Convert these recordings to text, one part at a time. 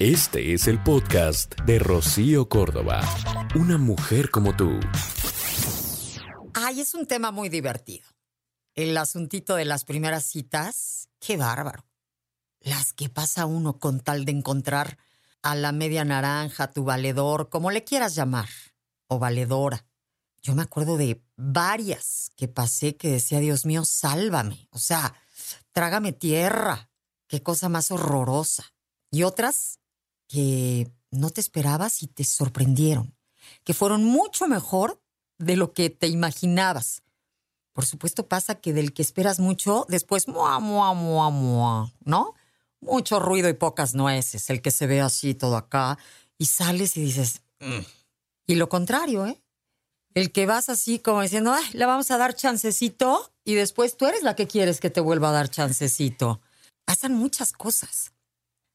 Este es el podcast de Rocío Córdoba. Una mujer como tú. Ay, es un tema muy divertido. El asuntito de las primeras citas, qué bárbaro. Las que pasa uno con tal de encontrar a la media naranja, tu valedor, como le quieras llamar, o valedora. Yo me acuerdo de varias que pasé que decía, Dios mío, sálvame. O sea, trágame tierra. Qué cosa más horrorosa. Y otras que no te esperabas y te sorprendieron, que fueron mucho mejor de lo que te imaginabas. Por supuesto pasa que del que esperas mucho, después, mua, mua, mua, mua, ¿no? Mucho ruido y pocas nueces, el que se ve así todo acá, y sales y dices, mm". y lo contrario, ¿eh? El que vas así como diciendo, Ay, le vamos a dar chancecito, y después tú eres la que quieres que te vuelva a dar chancecito. Pasan muchas cosas.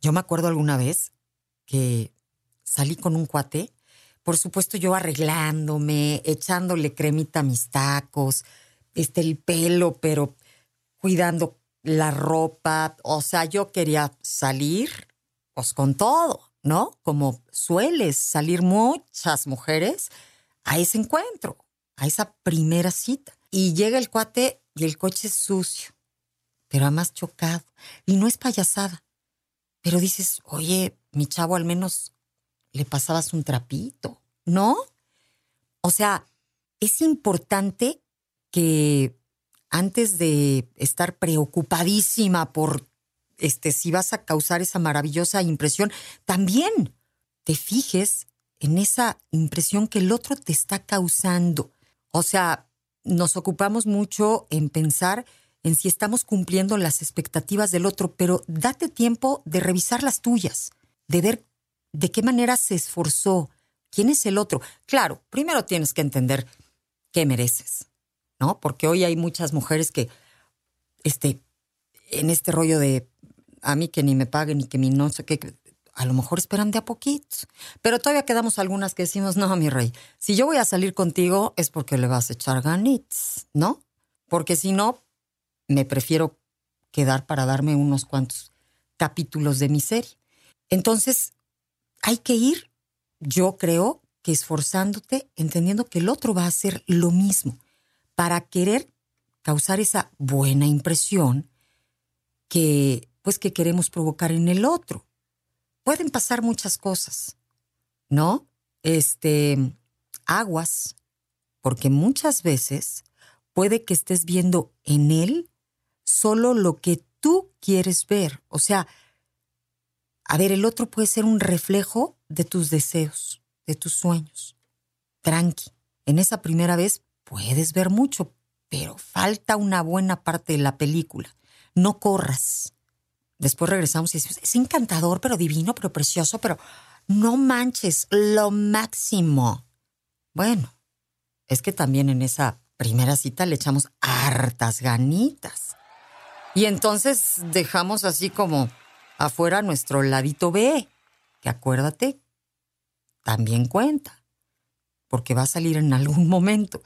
Yo me acuerdo alguna vez que salí con un cuate, por supuesto yo arreglándome, echándole cremita a mis tacos, este el pelo, pero cuidando la ropa, o sea, yo quería salir pues con todo, ¿no? Como sueles salir muchas mujeres a ese encuentro, a esa primera cita. Y llega el cuate y el coche es sucio, pero además chocado. Y no es payasada. Pero dices, oye, mi chavo al menos le pasabas un trapito, ¿no? O sea, es importante que antes de estar preocupadísima por este, si vas a causar esa maravillosa impresión, también te fijes en esa impresión que el otro te está causando. O sea, nos ocupamos mucho en pensar en si estamos cumpliendo las expectativas del otro, pero date tiempo de revisar las tuyas, de ver de qué manera se esforzó, quién es el otro. Claro, primero tienes que entender qué mereces, ¿no? Porque hoy hay muchas mujeres que, este, en este rollo de a mí que ni me paguen ni que mi no sé qué, a lo mejor esperan de a poquitos. Pero todavía quedamos algunas que decimos, no, mi rey, si yo voy a salir contigo es porque le vas a echar ganits, ¿no? Porque si no, me prefiero quedar para darme unos cuantos capítulos de mi serie. Entonces, hay que ir, yo creo que esforzándote, entendiendo que el otro va a hacer lo mismo para querer causar esa buena impresión que pues que queremos provocar en el otro. Pueden pasar muchas cosas, ¿no? Este, aguas, porque muchas veces puede que estés viendo en él solo lo que tú quieres ver. O sea, a ver, el otro puede ser un reflejo de tus deseos, de tus sueños. Tranqui, en esa primera vez puedes ver mucho, pero falta una buena parte de la película. No corras. Después regresamos y decimos, es encantador, pero divino, pero precioso, pero no manches, lo máximo. Bueno, es que también en esa primera cita le echamos hartas ganitas. Y entonces dejamos así como afuera nuestro ladito B, que acuérdate, también cuenta, porque va a salir en algún momento.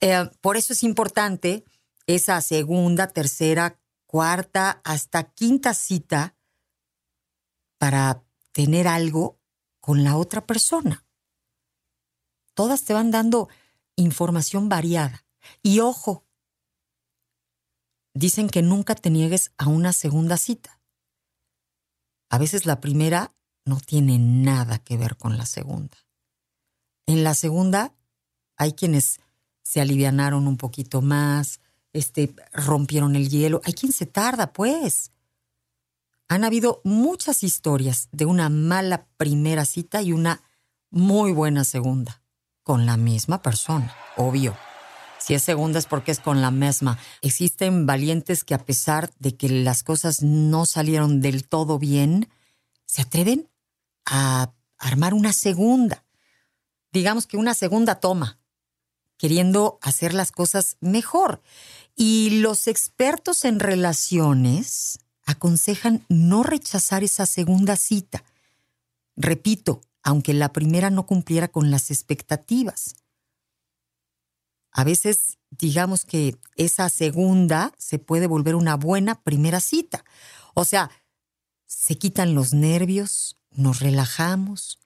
Eh, por eso es importante esa segunda, tercera, cuarta, hasta quinta cita para tener algo con la otra persona. Todas te van dando información variada. Y ojo, dicen que nunca te niegues a una segunda cita. A veces la primera no tiene nada que ver con la segunda. En la segunda hay quienes se alivianaron un poquito más, este, rompieron el hielo. Hay quien se tarda, pues. Han habido muchas historias de una mala primera cita y una muy buena segunda, con la misma persona, obvio. Si es segunda es porque es con la misma. Existen valientes que a pesar de que las cosas no salieron del todo bien, se atreven a armar una segunda. Digamos que una segunda toma, queriendo hacer las cosas mejor. Y los expertos en relaciones aconsejan no rechazar esa segunda cita. Repito, aunque la primera no cumpliera con las expectativas. A veces, digamos que esa segunda se puede volver una buena primera cita. O sea, se quitan los nervios, nos relajamos,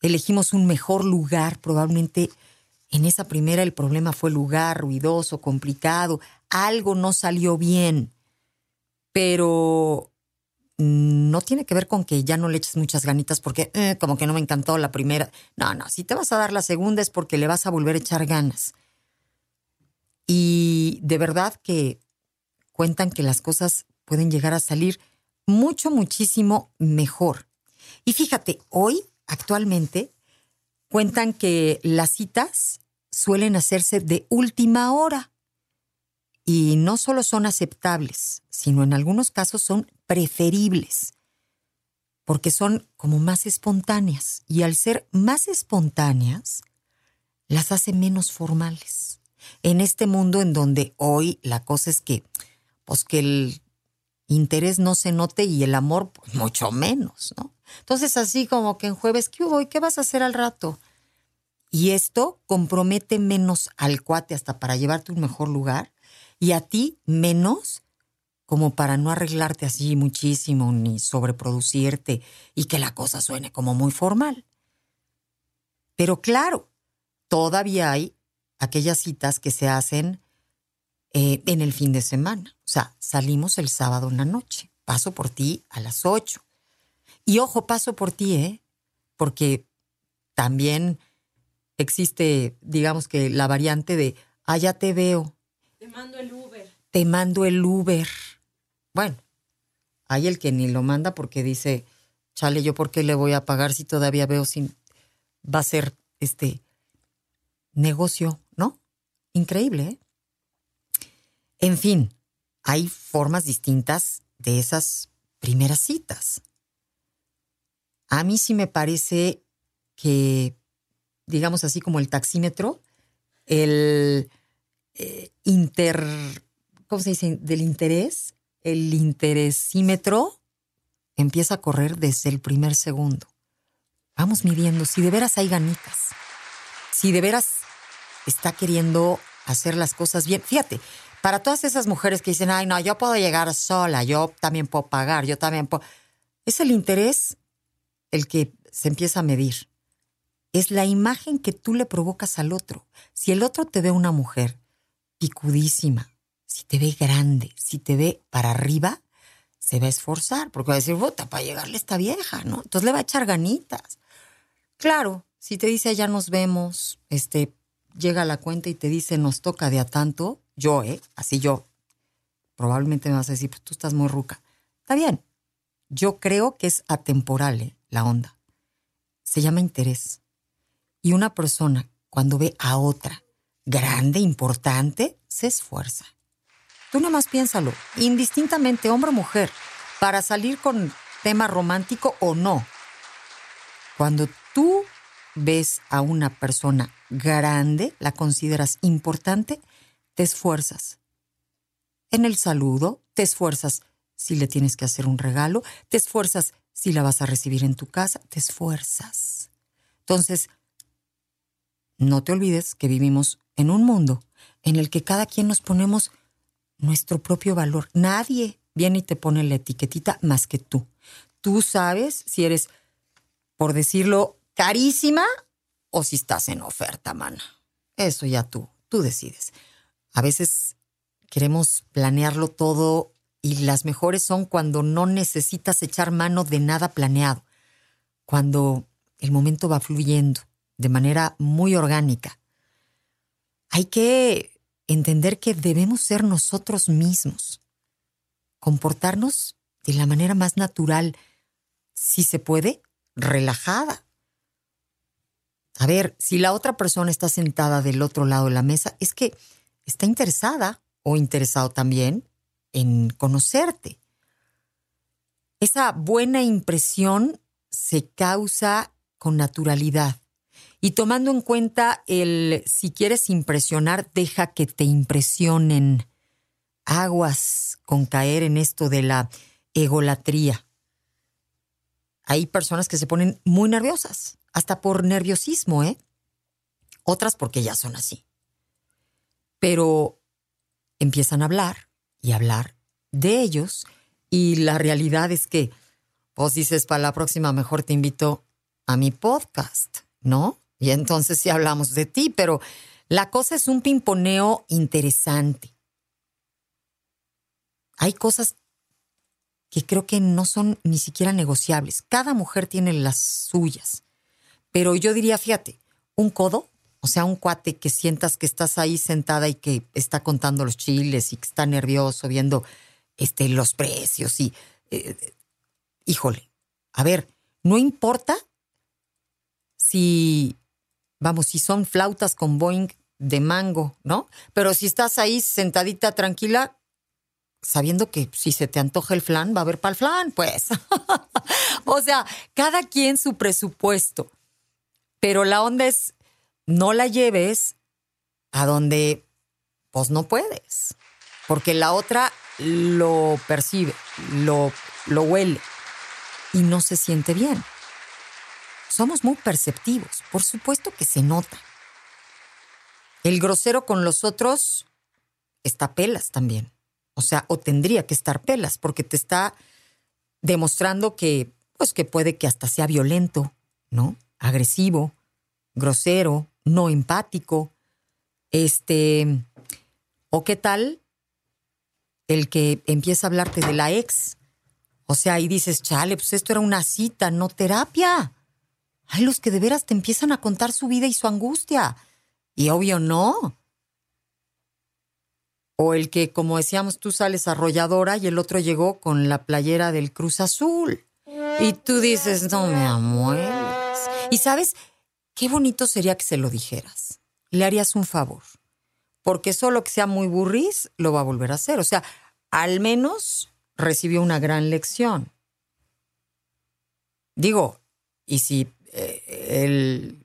elegimos un mejor lugar, probablemente en esa primera el problema fue lugar ruidoso, complicado, algo no salió bien, pero no tiene que ver con que ya no le eches muchas ganitas porque eh, como que no me encantó la primera. No, no, si te vas a dar la segunda es porque le vas a volver a echar ganas. Y de verdad que cuentan que las cosas pueden llegar a salir mucho, muchísimo mejor. Y fíjate, hoy, actualmente, cuentan que las citas suelen hacerse de última hora. Y no solo son aceptables, sino en algunos casos son preferibles, porque son como más espontáneas. Y al ser más espontáneas, las hace menos formales. En este mundo en donde hoy la cosa es que, pues que el interés no se note y el amor pues, mucho menos, ¿no? Entonces así como que en jueves, ¿qué hubo? ¿Y qué vas a hacer al rato? Y esto compromete menos al cuate hasta para llevarte un mejor lugar y a ti menos como para no arreglarte así muchísimo ni sobreproducirte y que la cosa suene como muy formal. Pero claro, todavía hay aquellas citas que se hacen eh, en el fin de semana. O sea, salimos el sábado en la noche. Paso por ti a las ocho. Y ojo, paso por ti, ¿eh? Porque también existe, digamos que la variante de, ah, ya te veo. Te mando el Uber. Te mando el Uber. Bueno, hay el que ni lo manda porque dice, chale, yo por qué le voy a pagar si todavía veo si va a ser este negocio, ¿no? Increíble, ¿eh? En fin, hay formas distintas de esas primeras citas. A mí sí me parece que, digamos así como el taxímetro, el eh, inter, ¿cómo se dice? Del interés, el interesímetro empieza a correr desde el primer segundo. Vamos midiendo si de veras hay ganitas, si de veras está queriendo hacer las cosas bien. Fíjate, para todas esas mujeres que dicen, ay, no, yo puedo llegar sola, yo también puedo pagar, yo también puedo. Es el interés el que se empieza a medir. Es la imagen que tú le provocas al otro. Si el otro te ve una mujer picudísima, si te ve grande, si te ve para arriba, se va a esforzar, porque va a decir, puta, para llegarle esta vieja, ¿no? Entonces le va a echar ganitas. Claro, si te dice, ya nos vemos, este, llega a la cuenta y te dice, nos toca de a tanto, yo, ¿eh? Así yo, probablemente me vas a decir, pues tú estás muy ruca. Está bien. Yo creo que es atemporal ¿eh? la onda. Se llama interés. Y una persona, cuando ve a otra grande, importante, se esfuerza. Tú nada más piénsalo, indistintamente hombre o mujer, para salir con tema romántico o no. Cuando tú ves a una persona grande, la consideras importante, te esfuerzas. En el saludo, te esfuerzas si le tienes que hacer un regalo, te esfuerzas si la vas a recibir en tu casa, te esfuerzas. Entonces, no te olvides que vivimos en un mundo en el que cada quien nos ponemos nuestro propio valor. Nadie viene y te pone la etiquetita más que tú. Tú sabes si eres, por decirlo, carísima o si estás en oferta, mana. Eso ya tú, tú decides. A veces queremos planearlo todo y las mejores son cuando no necesitas echar mano de nada planeado, cuando el momento va fluyendo de manera muy orgánica. Hay que entender que debemos ser nosotros mismos, comportarnos de la manera más natural, si se puede, relajada. A ver, si la otra persona está sentada del otro lado de la mesa, es que está interesada o interesado también en conocerte. Esa buena impresión se causa con naturalidad. Y tomando en cuenta el si quieres impresionar, deja que te impresionen. Aguas con caer en esto de la egolatría. Hay personas que se ponen muy nerviosas, hasta por nerviosismo, ¿eh? Otras porque ya son así pero empiezan a hablar y hablar de ellos y la realidad es que pues dices, para la próxima mejor te invito a mi podcast, ¿no? Y entonces sí hablamos de ti, pero la cosa es un pimponeo interesante. Hay cosas que creo que no son ni siquiera negociables. Cada mujer tiene las suyas. Pero yo diría, fíjate, un codo, o sea, un cuate que sientas que estás ahí sentada y que está contando los chiles y que está nervioso viendo este, los precios y... Eh, híjole, a ver, no importa si, vamos, si son flautas con Boeing de mango, ¿no? Pero si estás ahí sentadita tranquila, sabiendo que si se te antoja el flan, va a haber para el flan, pues. o sea, cada quien su presupuesto. Pero la onda es, no la lleves a donde, pues no puedes. Porque la otra lo percibe, lo, lo huele y no se siente bien. Somos muy perceptivos, por supuesto que se nota. El grosero con los otros está pelas también. O sea, o tendría que estar pelas, porque te está demostrando que, pues que puede que hasta sea violento, ¿no? Agresivo, grosero, no empático. Este, o qué tal el que empieza a hablarte de la ex. O sea, ahí dices, chale, pues esto era una cita, no terapia. Hay los que de veras te empiezan a contar su vida y su angustia. Y obvio no. O el que, como decíamos, tú sales arrolladora y el otro llegó con la playera del Cruz Azul. Y tú dices, no me amueles. Y sabes, qué bonito sería que se lo dijeras. Le harías un favor. Porque solo que sea muy burris, lo va a volver a hacer. O sea, al menos recibió una gran lección. Digo, y si él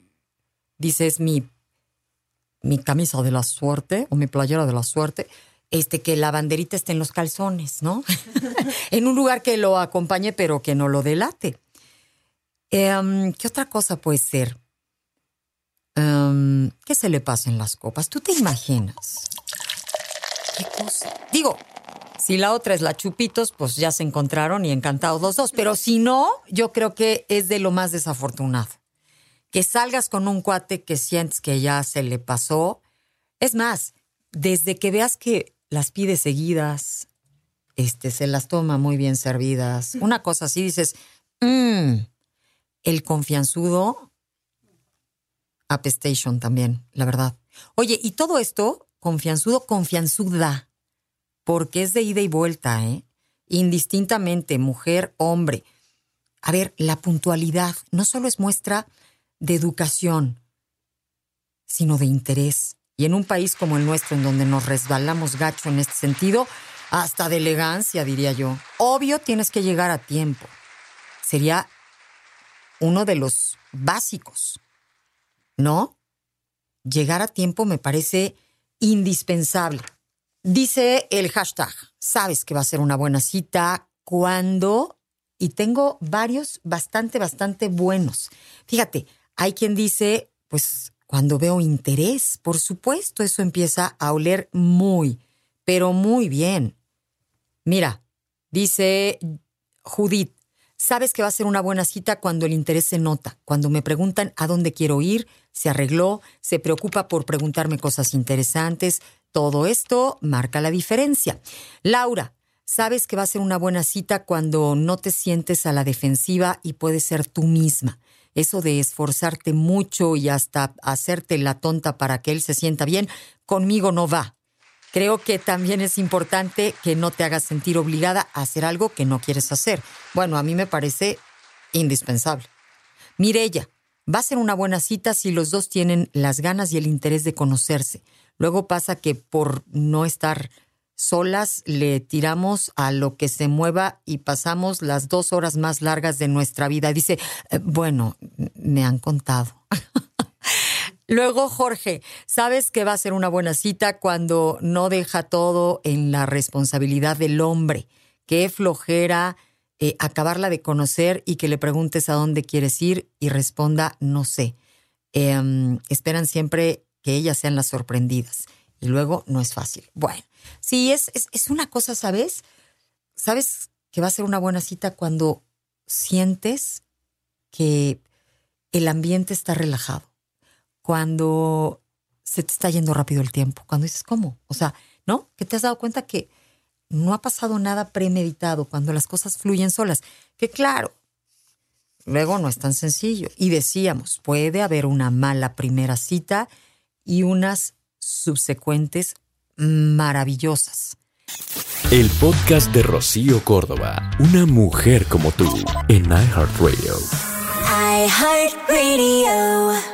dice es mi mi camisa de la suerte o mi playera de la suerte, este, que la banderita esté en los calzones, ¿no? en un lugar que lo acompañe, pero que no lo delate. Em, ¿Qué otra cosa puede ser? Em, ¿Qué se le pasa en las copas? ¿Tú te imaginas? ¿Qué cosa? Digo, si la otra es la Chupitos, pues ya se encontraron y encantados los dos. Pero si no, yo creo que es de lo más desafortunado que salgas con un cuate que sientes que ya se le pasó. Es más, desde que veas que las pide seguidas, este, se las toma muy bien servidas, una cosa así, dices, mmm, el confianzudo, apestation también, la verdad. Oye, y todo esto, confianzudo, confianzuda, porque es de ida y vuelta, ¿eh? Indistintamente, mujer, hombre. A ver, la puntualidad no solo es muestra de educación, sino de interés. Y en un país como el nuestro, en donde nos resbalamos gacho en este sentido, hasta de elegancia, diría yo. Obvio, tienes que llegar a tiempo. Sería uno de los básicos, ¿no? Llegar a tiempo me parece indispensable. Dice el hashtag, sabes que va a ser una buena cita cuando, y tengo varios bastante, bastante buenos. Fíjate, hay quien dice, pues cuando veo interés, por supuesto, eso empieza a oler muy, pero muy bien. Mira, dice Judith, sabes que va a ser una buena cita cuando el interés se nota, cuando me preguntan a dónde quiero ir, se arregló, se preocupa por preguntarme cosas interesantes, todo esto marca la diferencia. Laura, sabes que va a ser una buena cita cuando no te sientes a la defensiva y puedes ser tú misma eso de esforzarte mucho y hasta hacerte la tonta para que él se sienta bien, conmigo no va. Creo que también es importante que no te hagas sentir obligada a hacer algo que no quieres hacer. Bueno, a mí me parece indispensable. Mirella, va a ser una buena cita si los dos tienen las ganas y el interés de conocerse. Luego pasa que por no estar solas le tiramos a lo que se mueva y pasamos las dos horas más largas de nuestra vida. Dice, eh, bueno, me han contado. Luego, Jorge, sabes que va a ser una buena cita cuando no deja todo en la responsabilidad del hombre. Qué flojera eh, acabarla de conocer y que le preguntes a dónde quieres ir y responda no sé. Em, esperan siempre que ellas sean las sorprendidas y luego no es fácil. Bueno, Sí, es, es, una cosa, ¿sabes? Sabes que va a ser una buena cita cuando sientes que el ambiente está relajado, cuando se te está yendo rápido el tiempo, cuando dices, ¿cómo? O sea, ¿no? Que te has dado cuenta que no ha pasado nada premeditado, cuando las cosas fluyen solas. Que claro, luego no es tan sencillo. Y decíamos, puede haber una mala primera cita y unas subsecuentes maravillosas. El podcast de Rocío Córdoba, una mujer como tú, en iHeartRadio. iHeartRadio.